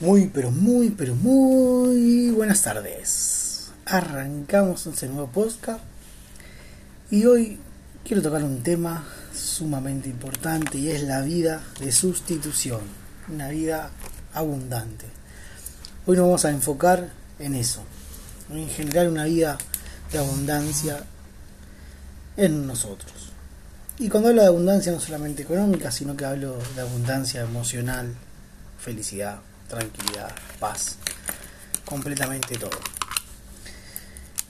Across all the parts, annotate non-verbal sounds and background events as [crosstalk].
Muy, pero muy, pero muy buenas tardes. Arrancamos este nuevo podcast y hoy quiero tocar un tema sumamente importante y es la vida de sustitución, una vida abundante. Hoy nos vamos a enfocar en eso, en generar una vida de abundancia en nosotros. Y cuando hablo de abundancia no solamente económica, sino que hablo de abundancia emocional, felicidad, tranquilidad, paz, completamente todo.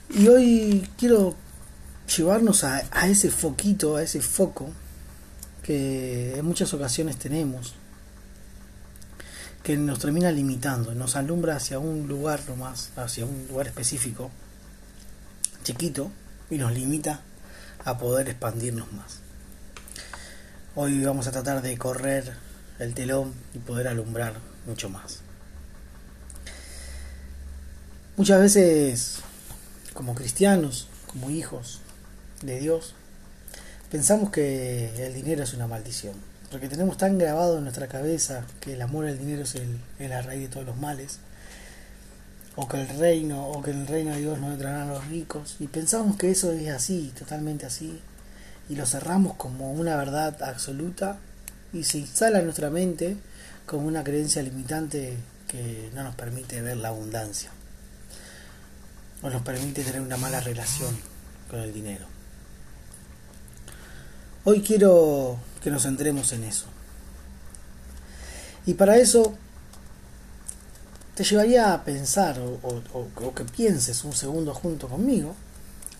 Y hoy quiero llevarnos a, a, ese foquito, a ese foco que en muchas ocasiones tenemos, que nos termina limitando, nos alumbra hacia un lugar nomás, hacia un lugar específico, chiquito, y nos limita a poder expandirnos más. Hoy vamos a tratar de correr el telón y poder alumbrar mucho más. Muchas veces, como cristianos, como hijos de Dios, pensamos que el dinero es una maldición, porque tenemos tan grabado en nuestra cabeza que el amor al dinero es, el, es la raíz de todos los males, o que el reino, o que el reino de Dios no entrarán los ricos, y pensamos que eso es así, totalmente así, y lo cerramos como una verdad absoluta y se instala en nuestra mente como una creencia limitante que no nos permite ver la abundancia o nos permite tener una mala relación con el dinero. Hoy quiero que nos centremos en eso. Y para eso te llevaría a pensar o, o, o, que pienses un segundo junto conmigo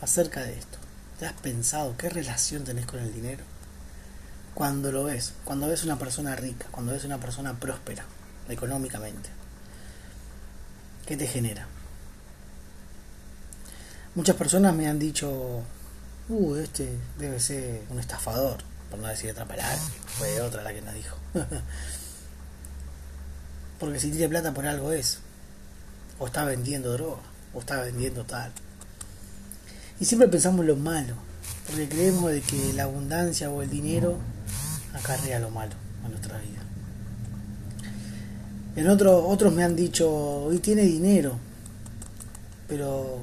acerca de esto. ¿Te has pensado qué relación tenés con el dinero? Cuando lo ves, cuando ves una persona rica, cuando ves una persona próspera económicamente, ¿qué te genera? Muchas personas me han dicho, uh, este debe ser un estafador, por no decir otra palabra, fue otra la que nos dijo. [laughs] Porque si tiene plata por algo es, o está vendiendo droga, o está vendiendo tal. Y siempre pensamos lo malo, porque creemos de que la abundancia o el dinero acarrea lo malo a nuestra vida. En otro, otros me han dicho, hoy tiene dinero, pero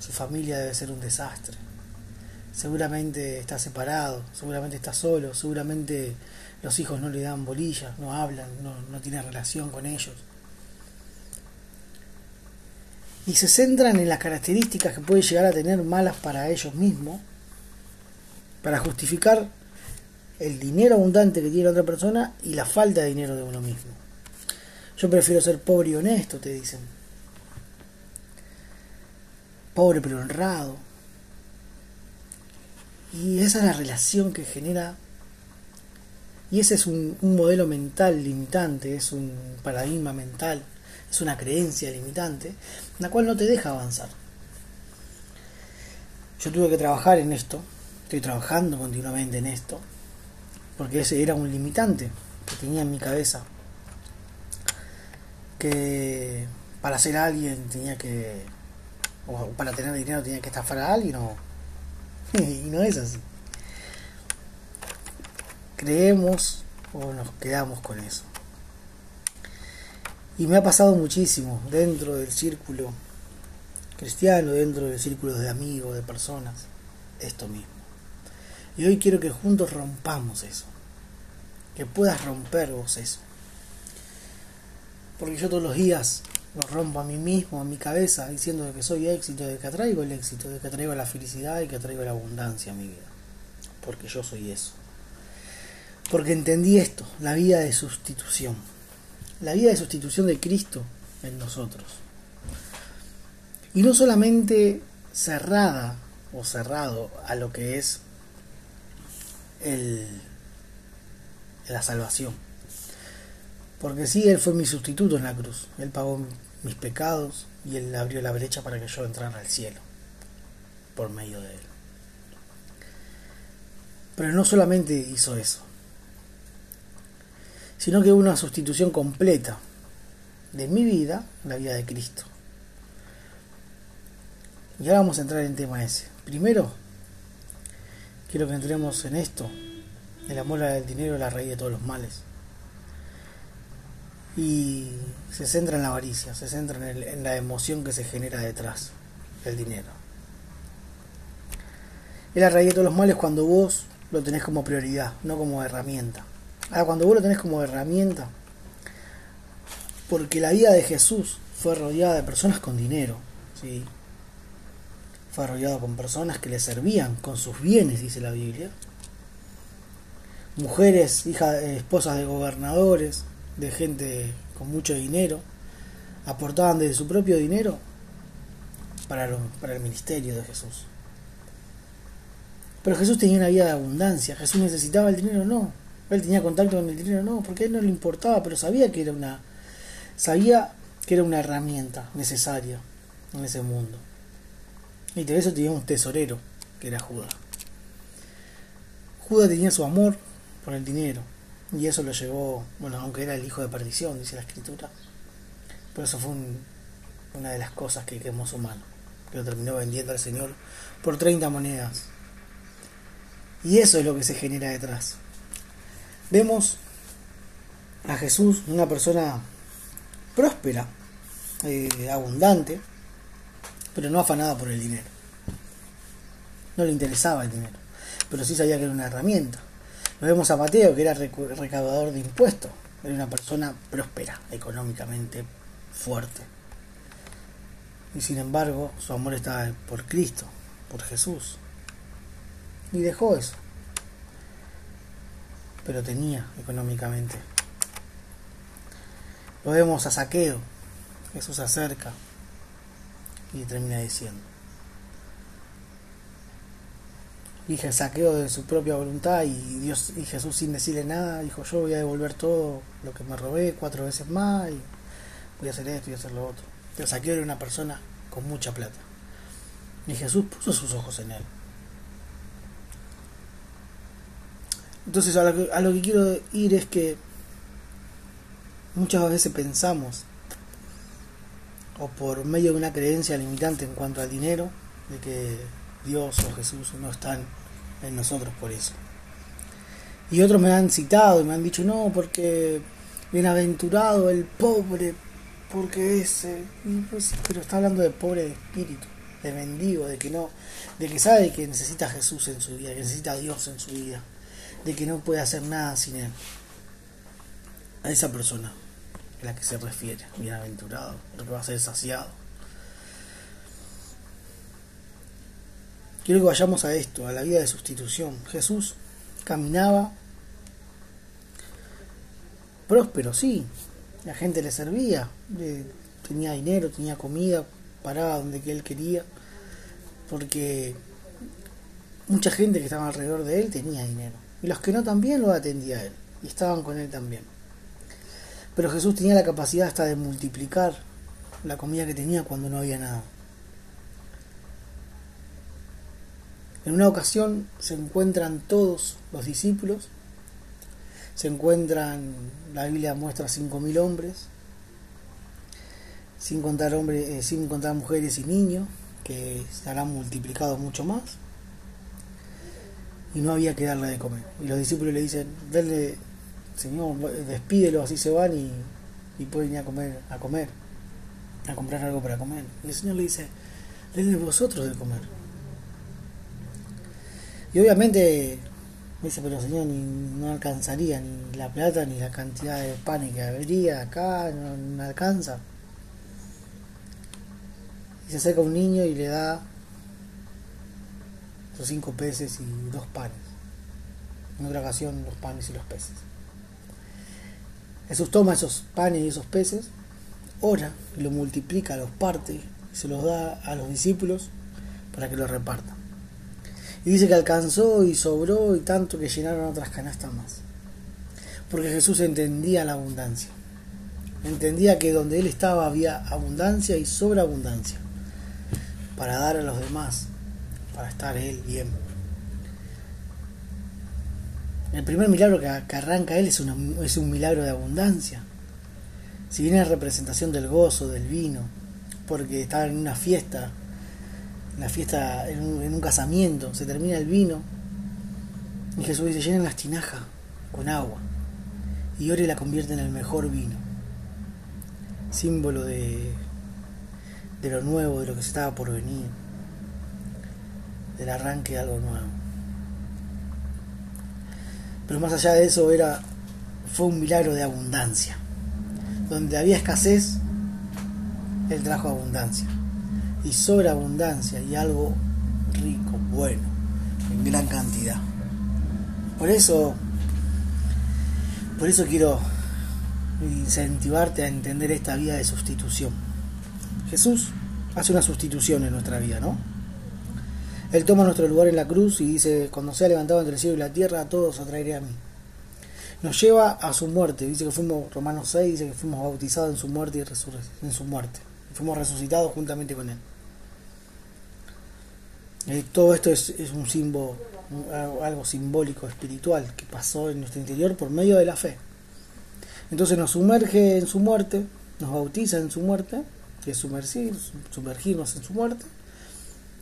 su familia debe ser un desastre. Seguramente está separado, seguramente está solo, seguramente los hijos no le dan bolillas, no hablan, no, no tiene relación con ellos. Y se centran en las características que puede llegar a tener malas para ellos mismos, para justificar el dinero abundante que tiene otra persona y la falta de dinero de uno mismo. Yo prefiero ser pobre y honesto, te dicen. Pobre pero honrado. Y esa es la relación que genera. Y ese es un, un modelo mental limitante, es un paradigma mental, es una creencia limitante, la cual no te deja avanzar. Yo tuve que trabajar en esto, estoy trabajando continuamente en esto, porque ese era un limitante que tenía en mi cabeza. Que para ser alguien tenía que, o para tener dinero tenía que estafar a alguien, o, [laughs] y no es así. Creemos o nos quedamos con eso. Y me ha pasado muchísimo dentro del círculo cristiano, dentro del círculo de amigos, de personas, esto mismo. Y hoy quiero que juntos rompamos eso. Que puedas romper vos eso. Porque yo todos los días lo rompo a mí mismo, a mi cabeza, diciendo que soy éxito, de que atraigo el éxito, de que atraigo la felicidad y que atraigo la abundancia a mi vida. Porque yo soy eso. Porque entendí esto, la vida de sustitución. La vida de sustitución de Cristo en nosotros. Y no solamente cerrada o cerrado a lo que es el, la salvación. Porque sí, Él fue mi sustituto en la cruz. Él pagó mis pecados y Él abrió la brecha para que yo entrara al cielo por medio de Él. Pero no solamente hizo eso, sino que hubo una sustitución completa de mi vida la vida de Cristo. Y ahora vamos a entrar en tema ese. Primero, quiero que entremos en esto. El amor al dinero es la raíz de todos los males. Y se centra en la avaricia, se centra en, en la emoción que se genera detrás del dinero. Es la raíz de todos los males cuando vos lo tenés como prioridad, no como herramienta. Ahora, cuando vos lo tenés como herramienta, porque la vida de Jesús fue rodeada de personas con dinero, ¿sí? Fue rodeado con personas que le servían con sus bienes, dice la Biblia. Mujeres, hijas, eh, esposas de gobernadores, de gente con mucho dinero, aportaban de su propio dinero para, para el ministerio de Jesús. Pero Jesús tenía una vida de abundancia. Jesús necesitaba el dinero, no. Él tenía contacto con el dinero, no, porque a él no le importaba, pero sabía que era una sabía que era una herramienta necesaria en ese mundo. Y de eso tenía un tesorero, que era Judas. Judas tenía su amor por el dinero, y eso lo llevó, bueno, aunque era el hijo de perdición, dice la escritura, pero eso fue una de las cosas que quemó su mano, que lo terminó vendiendo al Señor por 30 monedas. Y eso es lo que se genera detrás. Vemos a Jesús, una persona próspera, eh, abundante, pero no afanada por el dinero. No le interesaba el dinero, pero sí sabía que era una herramienta. Lo vemos a Mateo, que era recaudador de impuestos, era una persona próspera, económicamente fuerte. Y sin embargo, su amor estaba por Cristo, por Jesús. Y dejó eso. Pero tenía económicamente lo vemos a Saqueo. Jesús se acerca y termina diciendo. Dije saqueo de su propia voluntad y Dios y Jesús sin decirle nada dijo yo voy a devolver todo lo que me robé cuatro veces más y voy a hacer esto y a hacer lo otro. Pero saqueo era una persona con mucha plata. Y Jesús puso sus ojos en él. Entonces a lo que quiero ir es que Muchas veces pensamos, o por medio de una creencia limitante en cuanto al dinero, de que Dios o Jesús no están en nosotros por eso. Y otros me han citado y me han dicho, no, porque bienaventurado el pobre, porque ese, pues, pero está hablando de pobre de espíritu, de mendigo, de que no, de que sabe que necesita a Jesús en su vida, que necesita a Dios en su vida, de que no puede hacer nada sin él. A esa persona la que se refiere, bienaventurado, que va a ser saciado. Quiero que vayamos a esto, a la vida de sustitución. Jesús caminaba próspero, sí, la gente le servía, tenía dinero, tenía comida, paraba donde que él quería, porque mucha gente que estaba alrededor de él tenía dinero, y los que no también lo atendía a él, y estaban con él también. Pero Jesús tenía la capacidad hasta de multiplicar la comida que tenía cuando no había nada. En una ocasión se encuentran todos los discípulos, se encuentran, la Biblia muestra 5.000 hombres, sin contar, hombres, eh, sin contar mujeres y niños, que estarán multiplicados mucho más, y no había que darle de comer. Y los discípulos le dicen, denle Señor, despídelo, así se van y, y pueden ir a comer, a comer, a comprar algo para comer. Y el Señor le dice, denle vosotros de comer. Y obviamente me dice, pero Señor, no alcanzaría ni la plata ni la cantidad de pan que habría acá, no, alcanza. Y se acerca un niño y le da los cinco peces y dos panes. En otra ocasión, los panes y los peces. Jesús toma esos panes y esos peces, ora, lo multiplica, los parte, y se los da a los discípulos para que los repartan. Y dice que alcanzó y sobró y tanto que llenaron otras canastas más. Porque Jesús entendía la abundancia. Entendía que donde Él estaba había abundancia y sobreabundancia. Para dar a los demás. Para estar Él bien. El primer milagro que, arranca él es, es un milagro de abundancia. Si viene la representación del gozo, del vino, porque estaba en una fiesta, una fiesta, en un, casamiento, se termina el vino, y Jesús dice, llenan las tinajas con agua, y ore la convierte en el mejor vino. símbolo de, de lo nuevo, de lo que estaba por venir, del arranque de algo nuevo. Pero más allá de eso era fue un milagro de abundancia. Donde había escasez, él trajo abundancia. Y sobreabundancia y algo rico, bueno, en gran cantidad. Por eso, por eso quiero incentivarte a entender esta vida de sustitución. Jesús hace una sustitución en nuestra vida, ¿no? Él toma nuestro lugar en la cruz y dice, cuando sea levantado entre el cielo y la tierra, a todos atraeré a mí. Nos lleva a su muerte, dice que fuimos, Romanos 6, dice que fuimos bautizados en su muerte y en su muerte. Fuimos resucitados juntamente con Él. Eh, todo esto es, es un símbolo, algo simbólico, espiritual, que pasó en nuestro interior por medio de la fe. Entonces nos sumerge en su muerte, nos bautiza en su muerte, que es sumergir, sumergirnos en su muerte,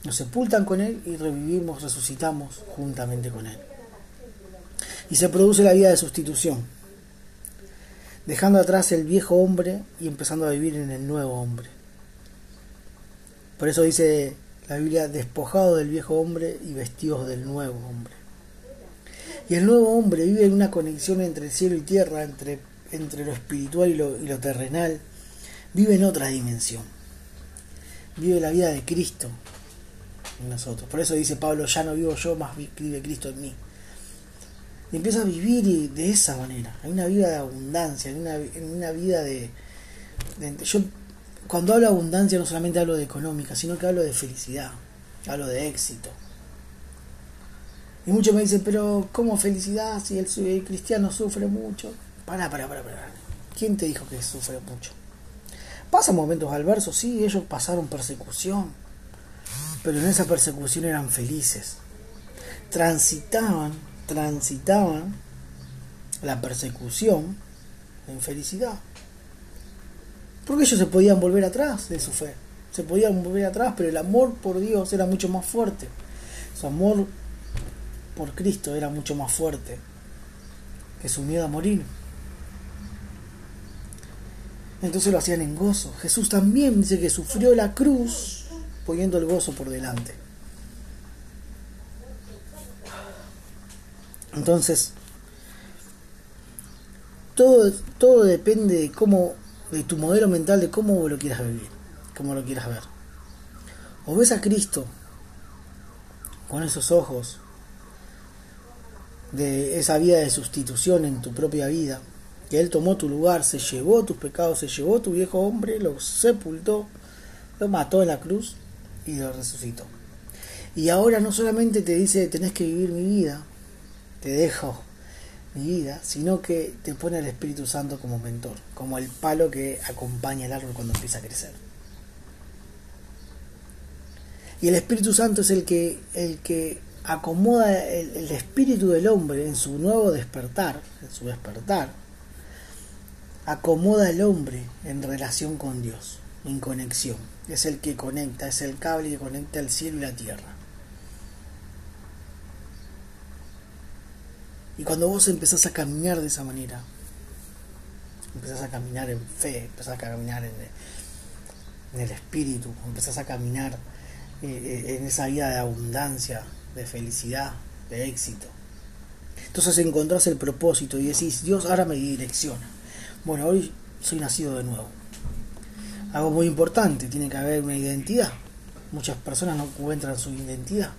nos sepultan con Él y revivimos, resucitamos juntamente con Él. Y se produce la vida de sustitución, dejando atrás el viejo hombre y empezando a vivir en el nuevo hombre. Por eso dice la Biblia, despojado del viejo hombre y vestidos del nuevo hombre. Y el nuevo hombre vive en una conexión entre cielo y tierra, entre entre lo espiritual y lo, y lo terrenal, vive en otra dimensión. Vive la vida de Cristo nosotros. Por eso dice Pablo, ya no vivo yo, más vive Cristo en mí. Y empieza a vivir de esa manera. Hay una vida de abundancia, hay una, vida de, de, Yo cuando hablo de abundancia no solamente hablo de económica, sino que hablo de felicidad, hablo de éxito. Y muchos me dicen, pero ¿cómo felicidad si el cristiano sufre mucho? Pará, pará, pará, pará. ¿Quién te dijo que sufre mucho? Pasan momentos adversos, sí, ellos pasaron persecución, pero en esa persecución eran felices. Transitaban, transitaban la persecución en felicidad. Porque ellos se podían volver atrás de su fe. Se podían volver atrás, pero el amor por Dios era mucho más fuerte. Su amor por Cristo era mucho más fuerte que su miedo a morir entonces lo hacían en gozo. Jesús también dice que sufrió la cruz poniendo el gozo por delante. Entonces, todo, todo depende de cómo, de tu modelo mental, de cómo lo quieras vivir, cómo lo quieras ver. O ves a Cristo con esos ojos de esa vida de sustitución en tu propia vida, que Él tomó tu lugar, se llevó tus pecados, se llevó tu viejo hombre, lo sepultó, lo mató en la cruz y lo resucitó. Y ahora no solamente te dice tenés que vivir mi vida, te dejo mi vida, sino que te pone el Espíritu Santo como mentor, como el palo que acompaña el árbol cuando empieza a crecer. Y el Espíritu Santo es el que, el que acomoda el, el espíritu del hombre en su nuevo despertar, en su despertar, acomoda al hombre en relación con Dios, en conexión. Es el que conecta, es el cable que conecta el cielo y la tierra. Y cuando vos empezás a caminar de esa manera, empezás a caminar en fe, empezás a caminar en el, espíritu, empezás a caminar eh, eh, en esa vida de abundancia, de felicidad, de éxito. Entonces encontrás el propósito y decís, Dios ahora me direcciona. Bueno, hoy soy nacido de nuevo. Algo muy importante, tiene que haber una identidad. Muchas personas no encuentran su identidad.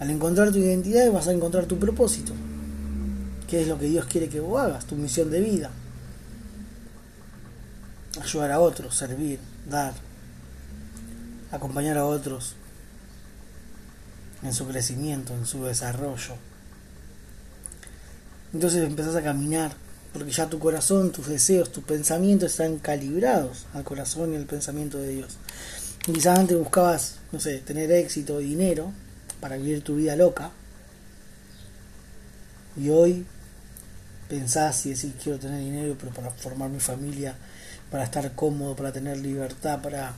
Al encontrar tu identidad vas a encontrar tu propósito. ¿Qué es lo que Dios quiere que vos hagas? Tu misión de vida. Ayudar a otros, servir, dar, acompañar a otros en su crecimiento, en su desarrollo. Entonces empezás a caminar porque ya tu corazón, tus deseos, tus pensamientos están calibrados al corazón y al pensamiento de Dios. quizás antes buscabas, no sé, tener éxito, dinero, para vivir tu vida loca, y hoy pensás y decís quiero tener dinero pero para formar mi familia, para estar cómodo, para tener libertad, para,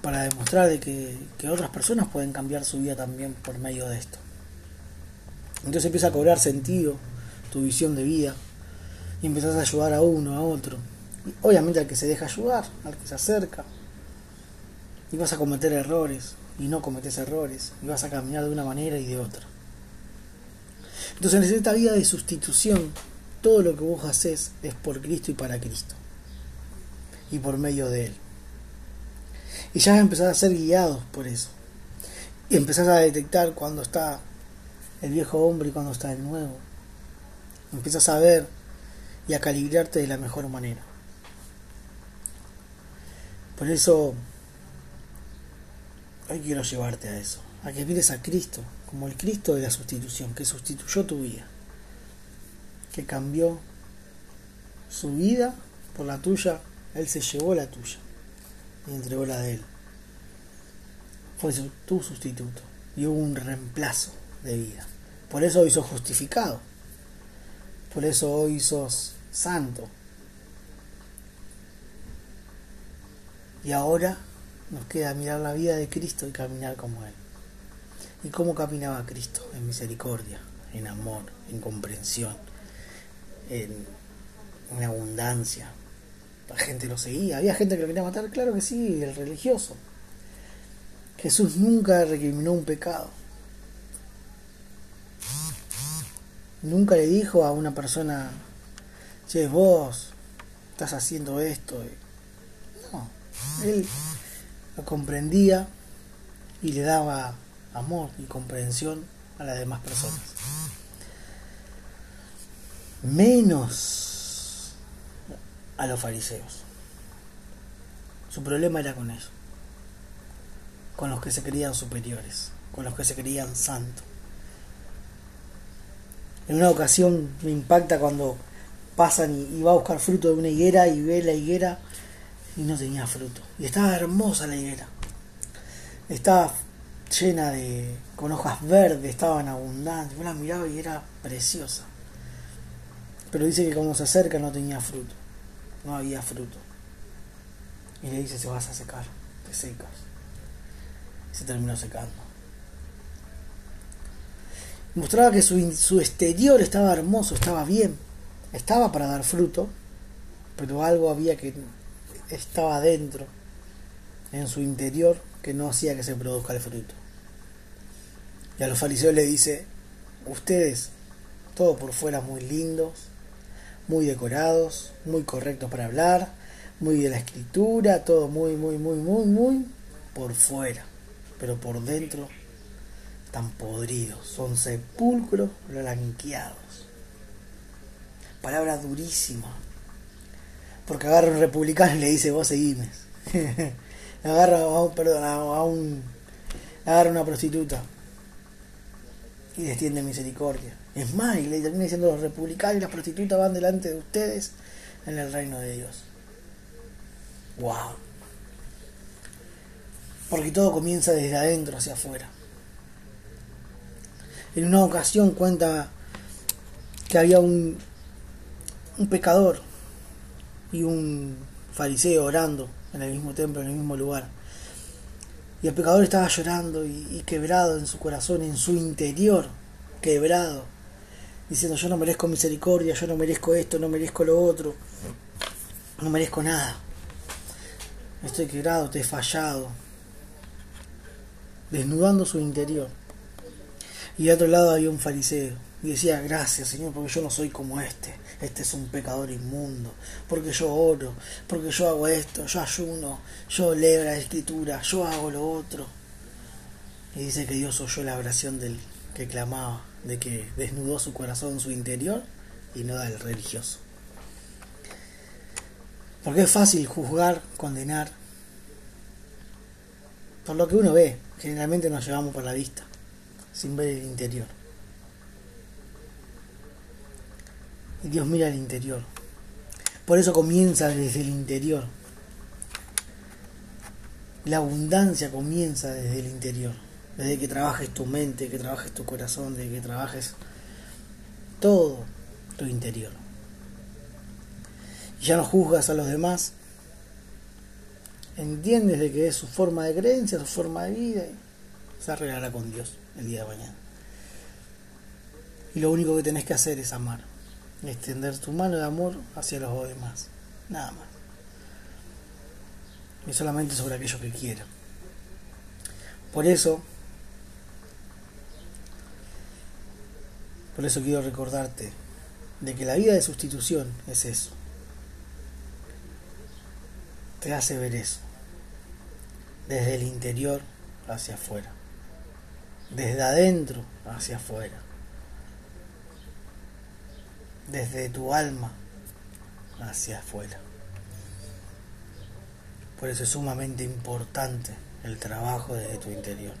para demostrar de que, que otras personas pueden cambiar su vida también por medio de esto. Entonces empieza a cobrar sentido tu visión de vida y empezás a ayudar a uno, a otro, obviamente al que se deja ayudar, al que se acerca. Y vas a cometer errores, y no cometes errores, y vas a caminar de una manera y de otra. Entonces en esta vida de sustitución, todo lo que vos haces es por Cristo y para Cristo. Y por medio de Él. Y ya empezás a ser guiados por eso. Y empezás a detectar cuando está el viejo hombre y cuando está el nuevo. Empiezas a ver y a calibrarte de la mejor manera. Por eso hoy quiero llevarte a eso, a que mires a Cristo como el Cristo de la sustitución, que sustituyó tu vida, que cambió su vida por la tuya, Él se llevó la tuya y entregó la de Él. Fue tu sustituto y hubo un reemplazo de vida. Por eso hoy sos justificado. Por eso hoy sos santo. Y ahora nos queda mirar la vida de Cristo y caminar como Él. ¿Y cómo caminaba Cristo? En misericordia, en amor, en comprensión, en, en abundancia. La gente lo seguía. Había gente que lo quería matar, claro que sí, el religioso. Jesús nunca recriminó un pecado. Nunca le dijo a una persona, che, vos estás haciendo esto. No, él lo comprendía y le daba amor y comprensión a las demás personas. Menos a los fariseos. Su problema era con eso. Con los que se creían superiores, con los que se creían santos. En una ocasión me impacta cuando pasan y, va a buscar fruto de una higuera y ve la higuera y no tenía fruto. Y estaba hermosa la higuera. Estaba llena de. con hojas verdes, estaba en abundancia. La miraba y era preciosa. Pero dice que cuando se acerca no tenía fruto. No había fruto. Y le dice: Se vas a secar, te secas. Y se terminó secando mostraba que su, su exterior estaba hermoso, estaba bien, estaba para dar fruto, pero algo había que estaba dentro, en su interior, que no hacía que se produzca el fruto. Y a los fariseos le dice, ustedes, todo por fuera muy lindos, muy decorados, muy correctos para hablar, muy de la escritura, todo muy, muy, muy, muy, muy por fuera, pero por dentro están podridos, son sepulcros blanqueados. Palabra durísima. Porque agarra un republicano y le dice, vos seguime. [laughs] agarra a un, perdón, a un, agarra una prostituta y les misericordia. Es más, y le termina diciendo los republicanos y las prostitutas van delante de ustedes en el reino de Dios. Wow. Porque todo comienza desde adentro hacia afuera. En una ocasión cuenta que había un, un pecador y un fariseo orando en el mismo templo, en el mismo lugar. Y el pecador estaba llorando y, quebrado en su corazón, en su interior, quebrado, diciendo yo no merezco misericordia, yo no merezco esto, no merezco lo otro, no merezco nada. Estoy quebrado, te he fallado, desnudando su interior. Y al otro lado había un fariseo. Y decía, gracias Señor, porque yo no soy como este. Este es un pecador inmundo. Porque yo oro, porque yo hago esto, yo ayuno, yo leo la escritura, yo hago lo otro. Y dice que Dios oyó la oración del que clamaba, de que desnudó su corazón, su interior, y no del religioso. Porque es fácil juzgar, condenar, por lo que uno ve. Generalmente nos llevamos por la vista sin ver el interior. Y Dios mira el interior. Por eso comienza desde el interior. La abundancia comienza desde el interior. Desde que trabajes tu mente, que trabajes tu corazón, desde que trabajes todo tu interior. Ya no juzgas a los demás. Entiendes de que es su forma de creencia, su forma de vida. Se arreglará con Dios el día de mañana. Y lo único que tenés que hacer es amar, extender tu mano de amor hacia los demás, nada más. y solamente sobre aquello que quiera. Por eso, por eso quiero recordarte de que la vida de sustitución es eso. Te hace ver eso. Desde el interior hacia afuera. Desde adentro hacia afuera. Desde tu alma hacia afuera. Por eso es sumamente importante el trabajo desde tu interior.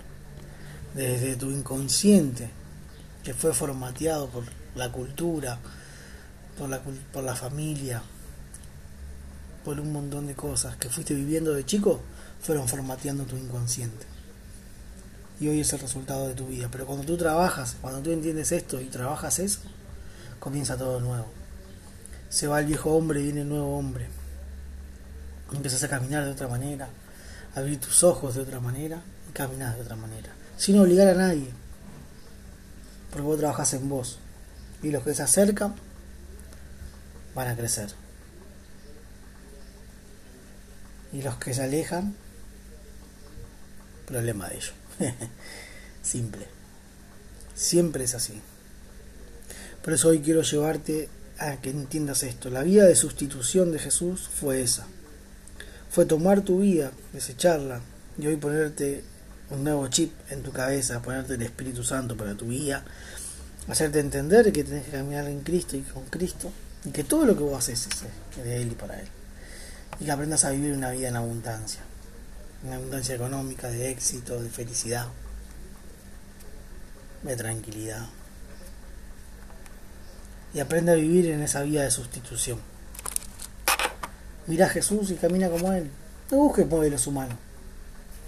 Desde tu inconsciente, que fue formateado por la cultura, por la, por la familia, por un montón de cosas que fuiste viviendo de chico, fueron formateando tu inconsciente. Y hoy es el resultado de tu vida. Pero cuando tú trabajas, cuando tú entiendes esto y trabajas eso, comienza todo nuevo. Se va el viejo hombre y viene el nuevo hombre. Empiezas a caminar de otra manera, abrir tus ojos de otra manera y caminar de otra manera. Sin obligar a nadie. Porque vos trabajas en vos. Y los que se acercan van a crecer. Y los que se alejan, problema de ellos. [laughs] Simple. Siempre es así. Por eso hoy quiero llevarte a que entiendas esto. La vida de sustitución de Jesús fue esa. Fue tomar tu vida, desecharla y hoy ponerte un nuevo chip en tu cabeza, ponerte el Espíritu Santo para tu vida, hacerte entender que tienes que caminar en Cristo y con Cristo y que todo lo que vos haces es de Él y para Él. Y que aprendas a vivir una vida en abundancia. Una abundancia económica, de éxito, de felicidad, de tranquilidad. Y aprende a vivir en esa vida de sustitución. Mira a Jesús y camina como Él. No busques modelos humanos.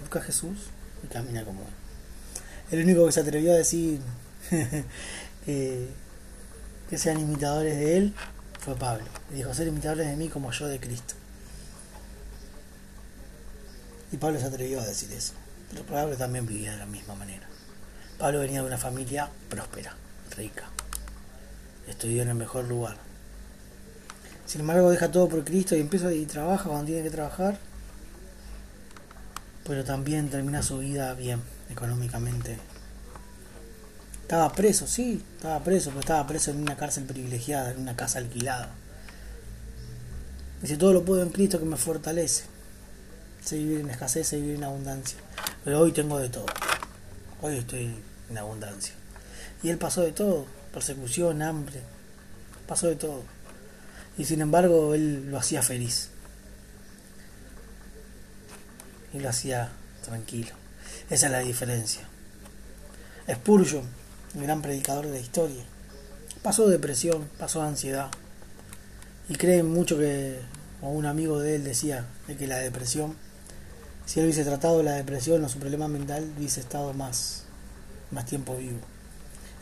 Busca a Jesús y camina como Él. El único que se atrevió a decir [laughs] que, que sean imitadores de Él fue Pablo. Y dijo, ser imitadores de mí como yo de Cristo. Y Pablo se atrevió a decir eso. Pero Pablo también vivía de la misma manera. Pablo venía de una familia próspera, rica. Estudió en el mejor lugar. Sin embargo, deja todo por Cristo y empieza y trabaja cuando tiene que trabajar. Pero también termina su vida bien, económicamente. Estaba preso, sí, estaba preso, pero estaba preso en una cárcel privilegiada, en una casa alquilada. Dice, todo lo puedo en Cristo que me fortalece. Sé vivir en escasez, sé vivir en abundancia. Pero hoy tengo de todo. Hoy estoy en abundancia. Y él pasó de todo. Persecución, hambre. Pasó de todo. Y sin embargo, él lo hacía feliz. Y lo hacía tranquilo. Esa es la diferencia. Spurgeon, el gran predicador de la historia, pasó depresión, pasó ansiedad. Y creen mucho que, o un amigo de él decía, de que la depresión si él hubiese tratado la depresión o su problema mental, hubiese estado más, más tiempo vivo.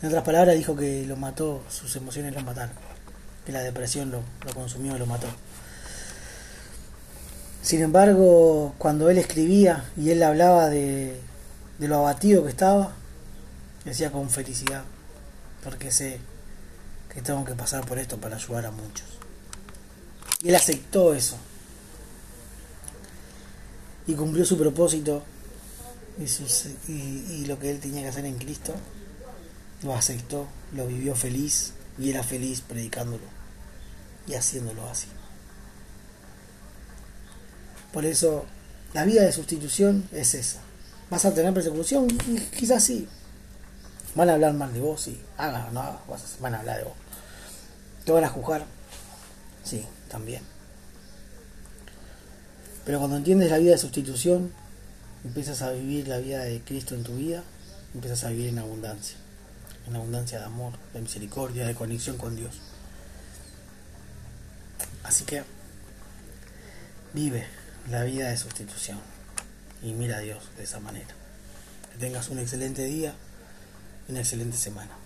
En otras palabras, dijo que lo mató, sus emociones lo mataron, que la depresión lo, lo consumió y lo mató. Sin embargo, cuando él escribía y él hablaba de, de lo abatido que estaba, decía con felicidad, porque sé que tengo que pasar por esto para ayudar a muchos. Y él aceptó eso y cumplió su propósito y, y, lo que él tenía que hacer en Cristo, lo aceptó, lo vivió feliz y era feliz predicándolo y haciéndolo así. Por eso la vida de sustitución es esa. ¿Vas a tener persecución? Quizás sí. Van a hablar mal de vos, sí. Hagas no hagas, van a hablar de vos. ¿Te van a juzgar? Sí, también. Pero cuando entiendes la vida de sustitución, empiezas a vivir la vida de Cristo en tu vida, empiezas a vivir en abundancia, en abundancia de amor, de misericordia, de conexión con Dios. Así que vive la vida de sustitución y mira a Dios de esa manera. Que tengas un excelente día y una excelente semana.